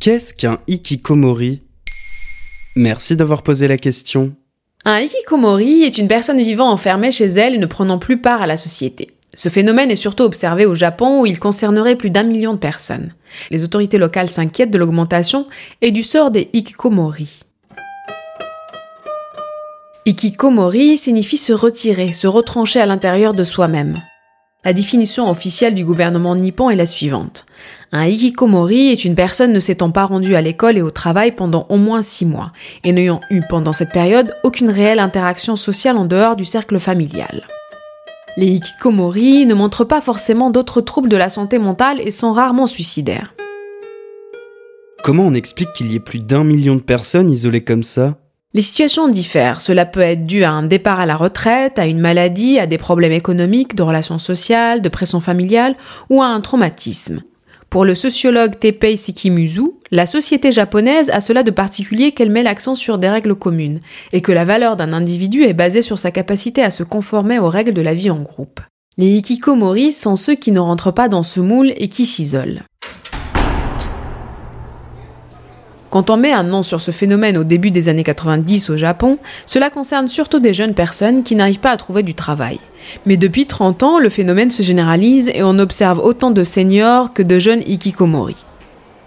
Qu'est-ce qu'un hikikomori Merci d'avoir posé la question. Un hikikomori est une personne vivant enfermée chez elle et ne prenant plus part à la société. Ce phénomène est surtout observé au Japon où il concernerait plus d'un million de personnes. Les autorités locales s'inquiètent de l'augmentation et du sort des hikikomori. Hikikomori signifie se retirer, se retrancher à l'intérieur de soi-même. La définition officielle du gouvernement nippon est la suivante. Un hikikomori est une personne ne s'étant pas rendue à l'école et au travail pendant au moins six mois, et n'ayant eu pendant cette période aucune réelle interaction sociale en dehors du cercle familial. Les hikikomori ne montrent pas forcément d'autres troubles de la santé mentale et sont rarement suicidaires. Comment on explique qu'il y ait plus d'un million de personnes isolées comme ça? Les situations diffèrent. Cela peut être dû à un départ à la retraite, à une maladie, à des problèmes économiques, de relations sociales, de pression familiale ou à un traumatisme. Pour le sociologue Tepei Sikimuzu, la société japonaise a cela de particulier qu'elle met l'accent sur des règles communes, et que la valeur d'un individu est basée sur sa capacité à se conformer aux règles de la vie en groupe. Les hikikomori sont ceux qui ne rentrent pas dans ce moule et qui s'isolent. Quand on met un nom sur ce phénomène au début des années 90 au Japon, cela concerne surtout des jeunes personnes qui n'arrivent pas à trouver du travail. Mais depuis 30 ans, le phénomène se généralise et on observe autant de seniors que de jeunes hikikomori.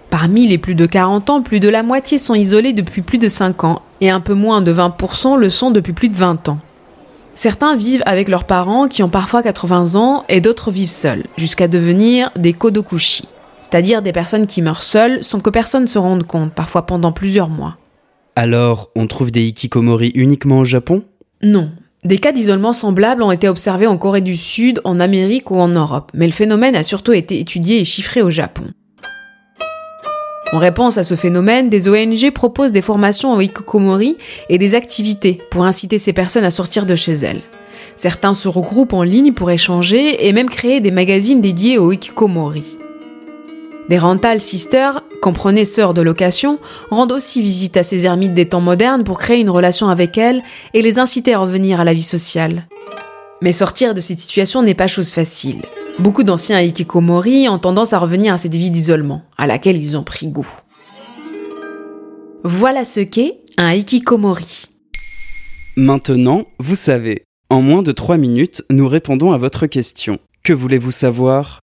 Parmi les plus de 40 ans, plus de la moitié sont isolés depuis plus de 5 ans et un peu moins de 20% le sont depuis plus de 20 ans. Certains vivent avec leurs parents qui ont parfois 80 ans et d'autres vivent seuls, jusqu'à devenir des kodokushi c'est-à-dire des personnes qui meurent seules sans que personne se rende compte, parfois pendant plusieurs mois. Alors, on trouve des hikikomori uniquement au Japon? Non. Des cas d'isolement semblables ont été observés en Corée du Sud, en Amérique ou en Europe, mais le phénomène a surtout été étudié et chiffré au Japon. En réponse à ce phénomène, des ONG proposent des formations aux hikikomori et des activités pour inciter ces personnes à sortir de chez elles. Certains se regroupent en ligne pour échanger et même créer des magazines dédiés aux hikikomori. Des rental sisters, comprenez sœurs de location, rendent aussi visite à ces ermites des temps modernes pour créer une relation avec elles et les inciter à revenir à la vie sociale. Mais sortir de cette situation n'est pas chose facile. Beaucoup d'anciens hikikomori ont tendance à revenir à cette vie d'isolement, à laquelle ils ont pris goût. Voilà ce qu'est un hikikomori. Maintenant, vous savez. En moins de 3 minutes, nous répondons à votre question. Que voulez-vous savoir?